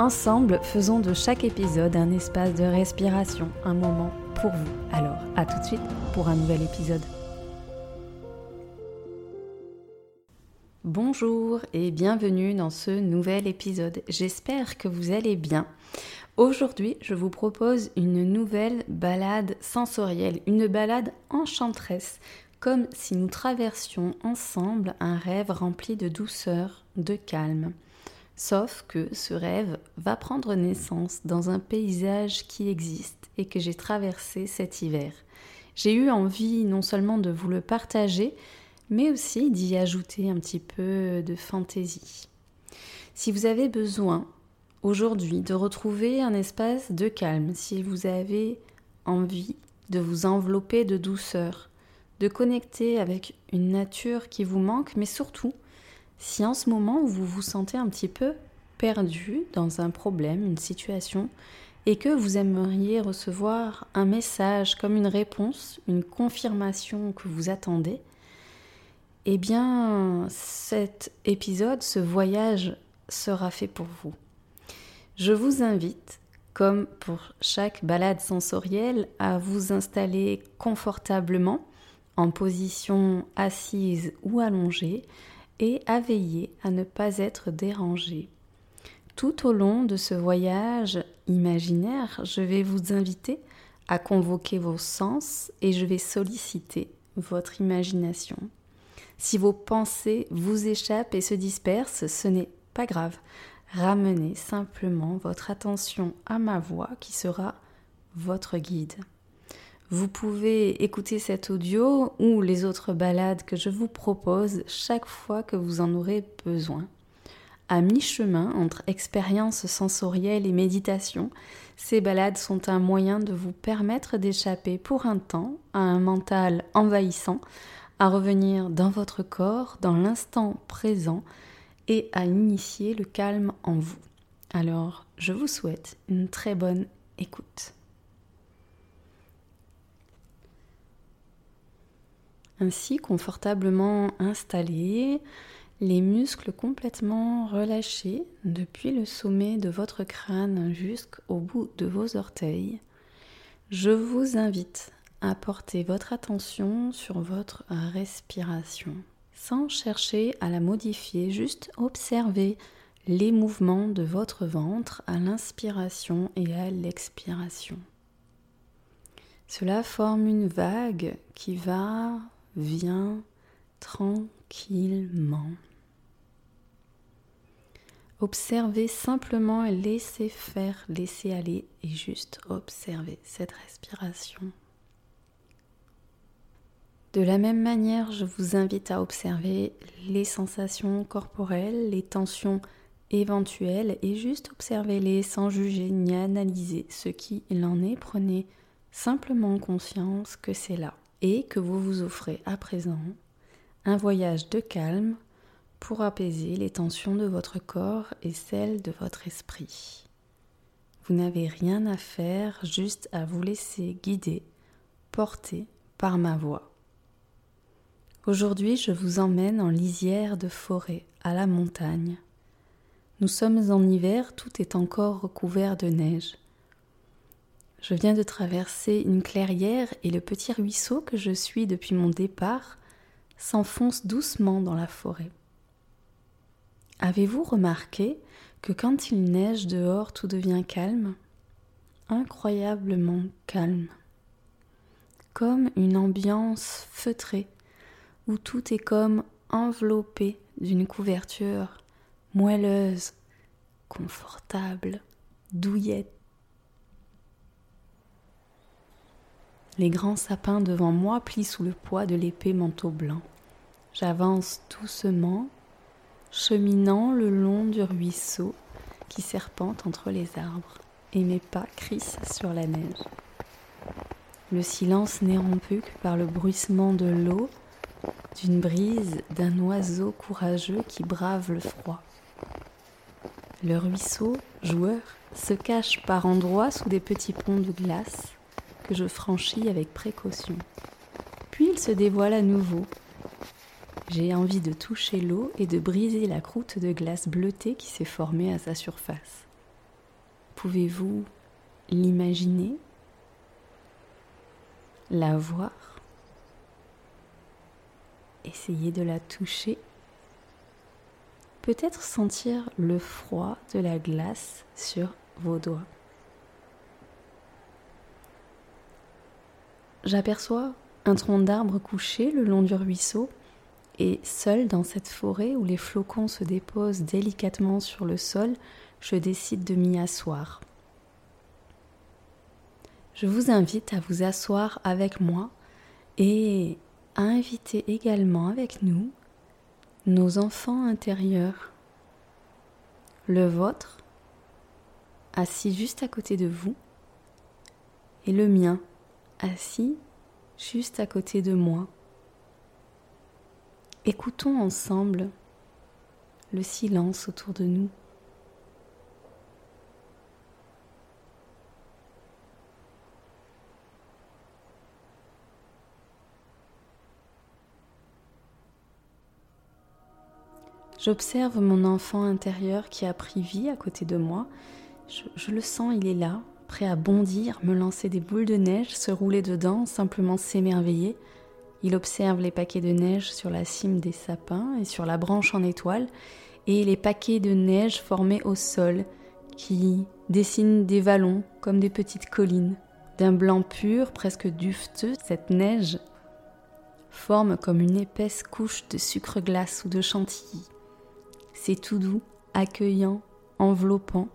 Ensemble, faisons de chaque épisode un espace de respiration, un moment pour vous. Alors, à tout de suite pour un nouvel épisode. Bonjour et bienvenue dans ce nouvel épisode. J'espère que vous allez bien. Aujourd'hui, je vous propose une nouvelle balade sensorielle, une balade enchanteresse, comme si nous traversions ensemble un rêve rempli de douceur, de calme. Sauf que ce rêve va prendre naissance dans un paysage qui existe et que j'ai traversé cet hiver. J'ai eu envie non seulement de vous le partager, mais aussi d'y ajouter un petit peu de fantaisie. Si vous avez besoin aujourd'hui de retrouver un espace de calme, si vous avez envie de vous envelopper de douceur, de connecter avec une nature qui vous manque, mais surtout si en ce moment vous vous sentez un petit peu perdu dans un problème, une situation, et que vous aimeriez recevoir un message comme une réponse, une confirmation que vous attendez, eh bien cet épisode, ce voyage sera fait pour vous. Je vous invite, comme pour chaque balade sensorielle, à vous installer confortablement en position assise ou allongée et à veiller à ne pas être dérangé. Tout au long de ce voyage imaginaire, je vais vous inviter à convoquer vos sens et je vais solliciter votre imagination. Si vos pensées vous échappent et se dispersent, ce n'est pas grave. Ramenez simplement votre attention à ma voix qui sera votre guide. Vous pouvez écouter cet audio ou les autres balades que je vous propose chaque fois que vous en aurez besoin. À mi-chemin entre expérience sensorielle et méditation, ces balades sont un moyen de vous permettre d'échapper pour un temps à un mental envahissant, à revenir dans votre corps, dans l'instant présent et à initier le calme en vous. Alors, je vous souhaite une très bonne écoute. Ainsi confortablement installé, les muscles complètement relâchés depuis le sommet de votre crâne jusqu'au bout de vos orteils, je vous invite à porter votre attention sur votre respiration sans chercher à la modifier, juste observer les mouvements de votre ventre à l'inspiration et à l'expiration. Cela forme une vague qui va Viens tranquillement. Observez simplement et laissez faire, laissez aller et juste observez cette respiration. De la même manière, je vous invite à observer les sensations corporelles, les tensions éventuelles et juste observez-les sans juger ni analyser ce qui en est. Prenez simplement conscience que c'est là et que vous vous offrez à présent un voyage de calme pour apaiser les tensions de votre corps et celles de votre esprit. Vous n'avez rien à faire, juste à vous laisser guider, porter par ma voix. Aujourd'hui, je vous emmène en lisière de forêt, à la montagne. Nous sommes en hiver, tout est encore recouvert de neige. Je viens de traverser une clairière et le petit ruisseau que je suis depuis mon départ s'enfonce doucement dans la forêt. Avez-vous remarqué que quand il neige dehors tout devient calme? Incroyablement calme. Comme une ambiance feutrée où tout est comme enveloppé d'une couverture moelleuse, confortable, douillette. Les grands sapins devant moi plient sous le poids de l'épais manteau blanc. J'avance doucement, cheminant le long du ruisseau, qui serpentent entre les arbres et mes pas crissent sur la neige. Le silence n'est rompu que par le bruissement de l'eau, d'une brise, d'un oiseau courageux qui brave le froid. Le ruisseau, joueur, se cache par endroits sous des petits ponts de glace je franchis avec précaution. Puis il se dévoile à nouveau. J'ai envie de toucher l'eau et de briser la croûte de glace bleutée qui s'est formée à sa surface. Pouvez-vous l'imaginer? La voir? Essayez de la toucher? Peut-être sentir le froid de la glace sur vos doigts. J'aperçois un tronc d'arbre couché le long du ruisseau et seul dans cette forêt où les flocons se déposent délicatement sur le sol, je décide de m'y asseoir. Je vous invite à vous asseoir avec moi et à inviter également avec nous nos enfants intérieurs, le vôtre, assis juste à côté de vous, et le mien, assis juste à côté de moi. Écoutons ensemble le silence autour de nous. J'observe mon enfant intérieur qui a pris vie à côté de moi. Je, le sens, il est là, prêt à bondir, me lancer des boules de neige, se rouler dedans, simplement s'émerveiller. Il observe les paquets de neige sur la cime des sapins et sur la branche en étoile, et les paquets de neige formés au sol, qui dessinent des vallons comme des petites collines. D'un blanc pur, presque dufteux, cette neige forme comme une épaisse couche de sucre glace ou de chantilly. C'est tout doux, accueillant, enveloppant.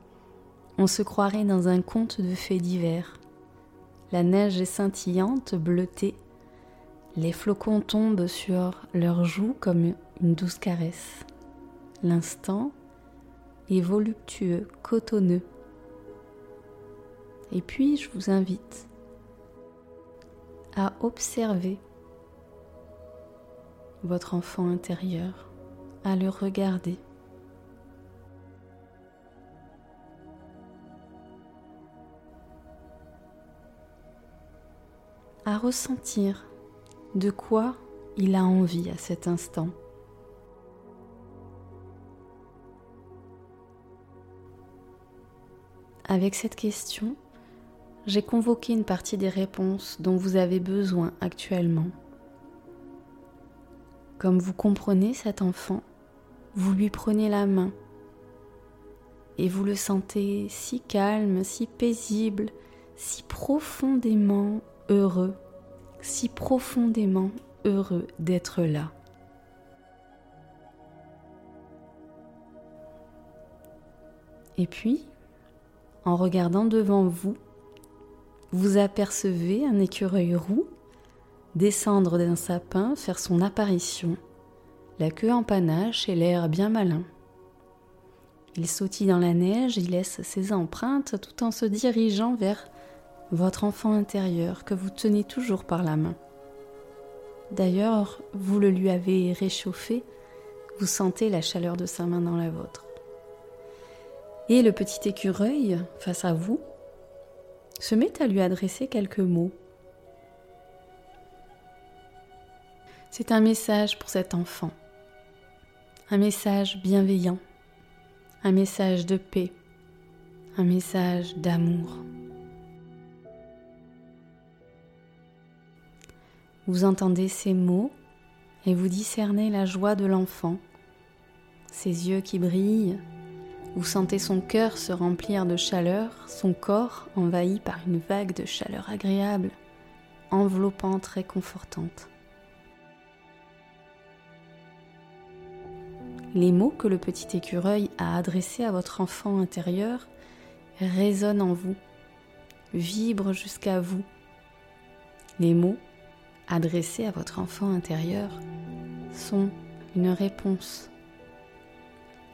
On se croirait dans un conte de fées d'hiver. La neige est scintillante, bleutée. Les flocons tombent sur leurs joues comme une douce caresse. L'instant est voluptueux, cotonneux. Et puis je vous invite à observer votre enfant intérieur, à le regarder. À ressentir de quoi il a envie à cet instant. Avec cette question, j'ai convoqué une partie des réponses dont vous avez besoin actuellement. Comme vous comprenez cet enfant, vous lui prenez la main et vous le sentez si calme, si paisible, si profondément heureux, si profondément heureux d'être là. Et puis, en regardant devant vous, vous apercevez un écureuil roux descendre d'un sapin, faire son apparition, la queue en panache et l'air bien malin. Il sautille dans la neige, il laisse ses empreintes tout en se dirigeant vers votre enfant intérieur que vous tenez toujours par la main. D'ailleurs, vous le lui avez réchauffé, vous sentez la chaleur de sa main dans la vôtre. Et le petit écureuil, face à vous, se met à lui adresser quelques mots. C'est un message pour cet enfant, un message bienveillant, un message de paix, un message d'amour. Vous entendez ces mots et vous discernez la joie de l'enfant, ses yeux qui brillent, vous sentez son cœur se remplir de chaleur, son corps envahi par une vague de chaleur agréable, enveloppante, réconfortante. Les mots que le petit écureuil a adressés à votre enfant intérieur résonnent en vous, vibrent jusqu'à vous. Les mots adressés à votre enfant intérieur sont une réponse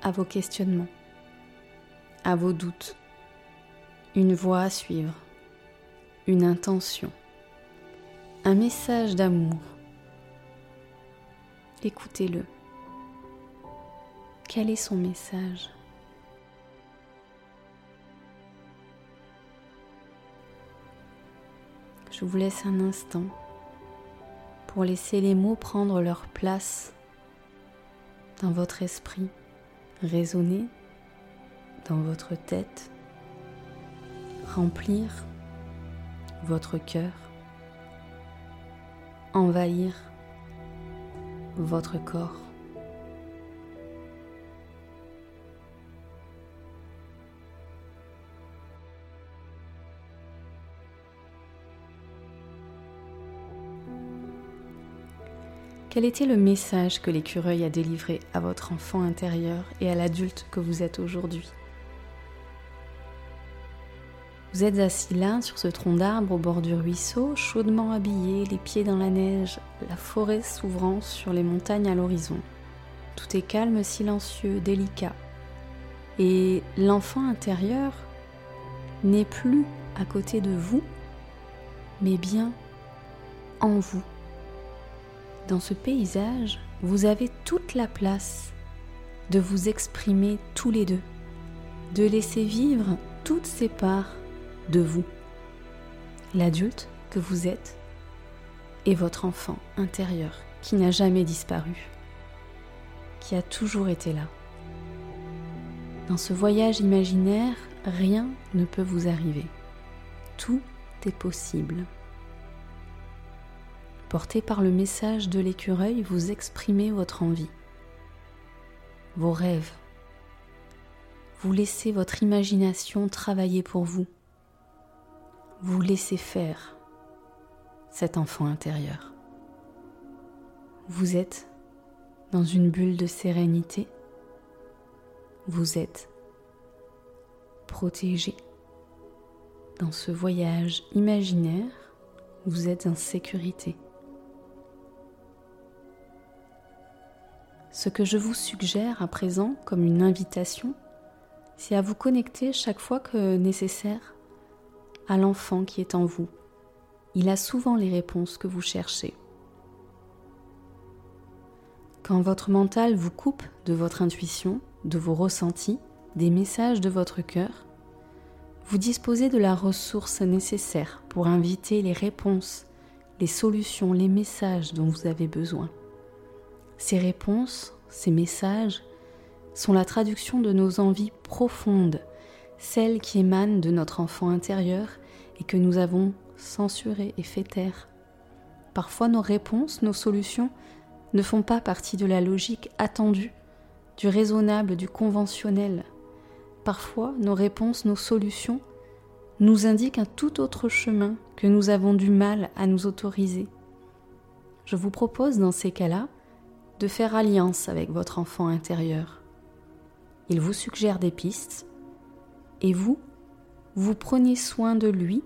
à vos questionnements, à vos doutes, une voie à suivre, une intention, un message d'amour. Écoutez-le. Quel est son message? Je vous laisse un instant pour laisser les mots prendre leur place dans votre esprit, résonner dans votre tête, remplir votre cœur, envahir votre corps. Quel était le message que l'écureuil a délivré à votre enfant intérieur et à l'adulte que vous êtes aujourd'hui? Vous êtes assis là sur ce tronc d'arbre au bord du ruisseau, chaudement habillé, les pieds dans la neige, la forêt s'ouvrant sur les montagnes à l'horizon. Tout est calme, silencieux, délicat. Et l'enfant intérieur n'est plus à côté de vous, mais bien en vous. Dans ce paysage, vous avez toute la place de vous exprimer tous les deux, de laisser vivre toutes ces parts de vous, l'adulte que vous êtes et votre enfant intérieur qui n'a jamais disparu, qui a toujours été là. Dans ce voyage imaginaire, rien ne peut vous arriver. Tout est possible. Porté par le message de l'écureuil, vous exprimez votre envie, vos rêves. Vous laissez votre imagination travailler pour vous. Vous laissez faire cet enfant intérieur. Vous êtes dans une bulle de sérénité. Vous êtes protégé. Dans ce voyage imaginaire, vous êtes en sécurité. Ce que je vous suggère à présent comme une invitation, c'est à vous connecter chaque fois que nécessaire à l'enfant qui est en vous. Il a souvent les réponses que vous cherchez. Quand votre mental vous coupe de votre intuition, de vos ressentis, des messages de votre cœur, vous disposez de la ressource nécessaire pour inviter les réponses, les solutions, les messages dont vous avez besoin. Ces réponses, ces messages, sont la traduction de nos envies profondes, celles qui émanent de notre enfant intérieur et que nous avons censurées et fait taire. Parfois nos réponses, nos solutions ne font pas partie de la logique attendue, du raisonnable, du conventionnel. Parfois nos réponses, nos solutions nous indiquent un tout autre chemin que nous avons du mal à nous autoriser. Je vous propose dans ces cas-là de faire alliance avec votre enfant intérieur. Il vous suggère des pistes et vous, vous prenez soin de lui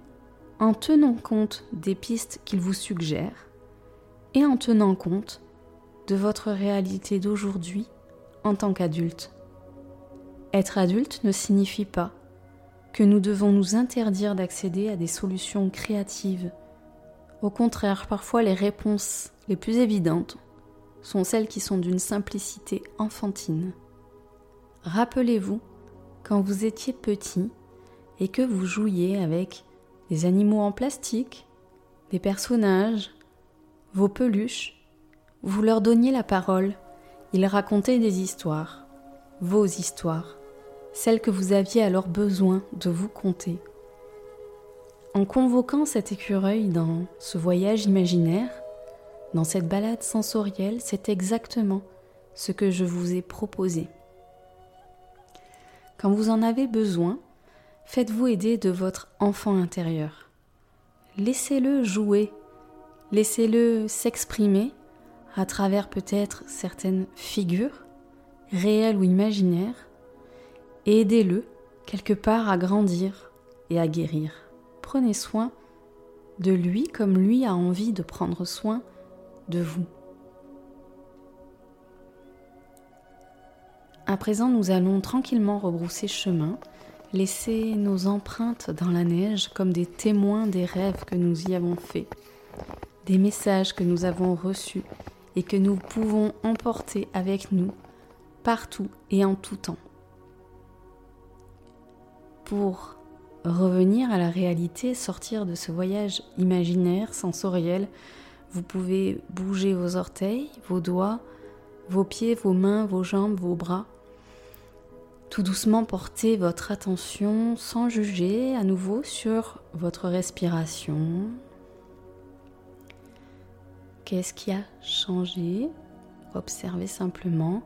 en tenant compte des pistes qu'il vous suggère et en tenant compte de votre réalité d'aujourd'hui en tant qu'adulte. Être adulte ne signifie pas que nous devons nous interdire d'accéder à des solutions créatives. Au contraire, parfois les réponses les plus évidentes sont celles qui sont d'une simplicité enfantine. Rappelez-vous quand vous étiez petit et que vous jouiez avec des animaux en plastique, des personnages, vos peluches, vous leur donniez la parole, ils racontaient des histoires, vos histoires, celles que vous aviez alors besoin de vous conter. En convoquant cet écureuil dans ce voyage imaginaire, dans cette balade sensorielle, c'est exactement ce que je vous ai proposé. Quand vous en avez besoin, faites-vous aider de votre enfant intérieur. Laissez-le jouer, laissez-le s'exprimer à travers peut-être certaines figures, réelles ou imaginaires, et aidez-le quelque part à grandir et à guérir. Prenez soin de lui comme lui a envie de prendre soin de vous. À présent, nous allons tranquillement rebrousser chemin laisser nos empreintes dans la neige comme des témoins des rêves que nous y avons faits, des messages que nous avons reçus et que nous pouvons emporter avec nous partout et en tout temps. Pour revenir à la réalité, sortir de ce voyage imaginaire, sensoriel, vous pouvez bouger vos orteils, vos doigts, vos pieds, vos mains, vos jambes, vos bras tout doucement portez votre attention sans juger à nouveau sur votre respiration. Qu'est-ce qui a changé? Observez simplement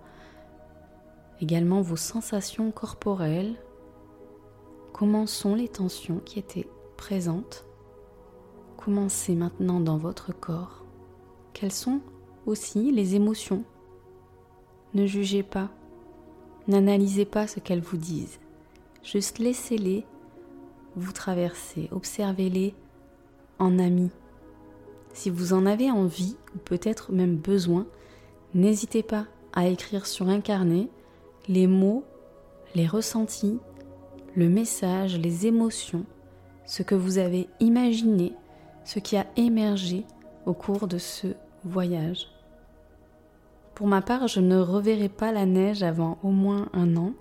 également vos sensations corporelles. Comment sont les tensions qui étaient présentes? Commencez maintenant dans votre corps. Quelles sont aussi les émotions? Ne jugez pas. N'analysez pas ce qu'elles vous disent. Juste laissez-les vous traverser. Observez-les en amis. Si vous en avez envie, ou peut-être même besoin, n'hésitez pas à écrire sur un carnet les mots, les ressentis, le message, les émotions, ce que vous avez imaginé, ce qui a émergé au cours de ce voyage. Pour ma part, je ne reverrai pas la neige avant au moins un an.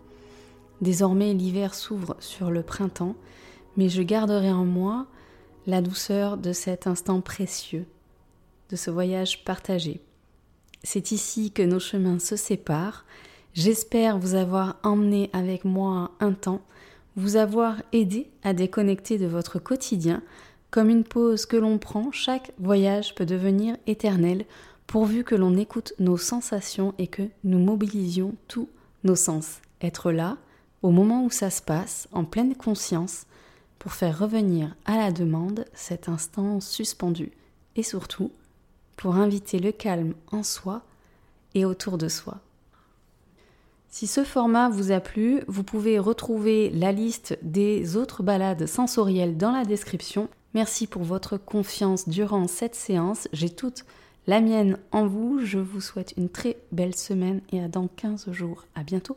Désormais, l'hiver s'ouvre sur le printemps, mais je garderai en moi la douceur de cet instant précieux, de ce voyage partagé. C'est ici que nos chemins se séparent. J'espère vous avoir emmené avec moi un temps, vous avoir aidé à déconnecter de votre quotidien. Comme une pause que l'on prend, chaque voyage peut devenir éternel pourvu que l'on écoute nos sensations et que nous mobilisions tous nos sens. Être là, au moment où ça se passe, en pleine conscience, pour faire revenir à la demande cet instant suspendu et surtout pour inviter le calme en soi et autour de soi. Si ce format vous a plu, vous pouvez retrouver la liste des autres balades sensorielles dans la description. Merci pour votre confiance durant cette séance. J'ai toutes la mienne en vous. Je vous souhaite une très belle semaine et à dans 15 jours. À bientôt.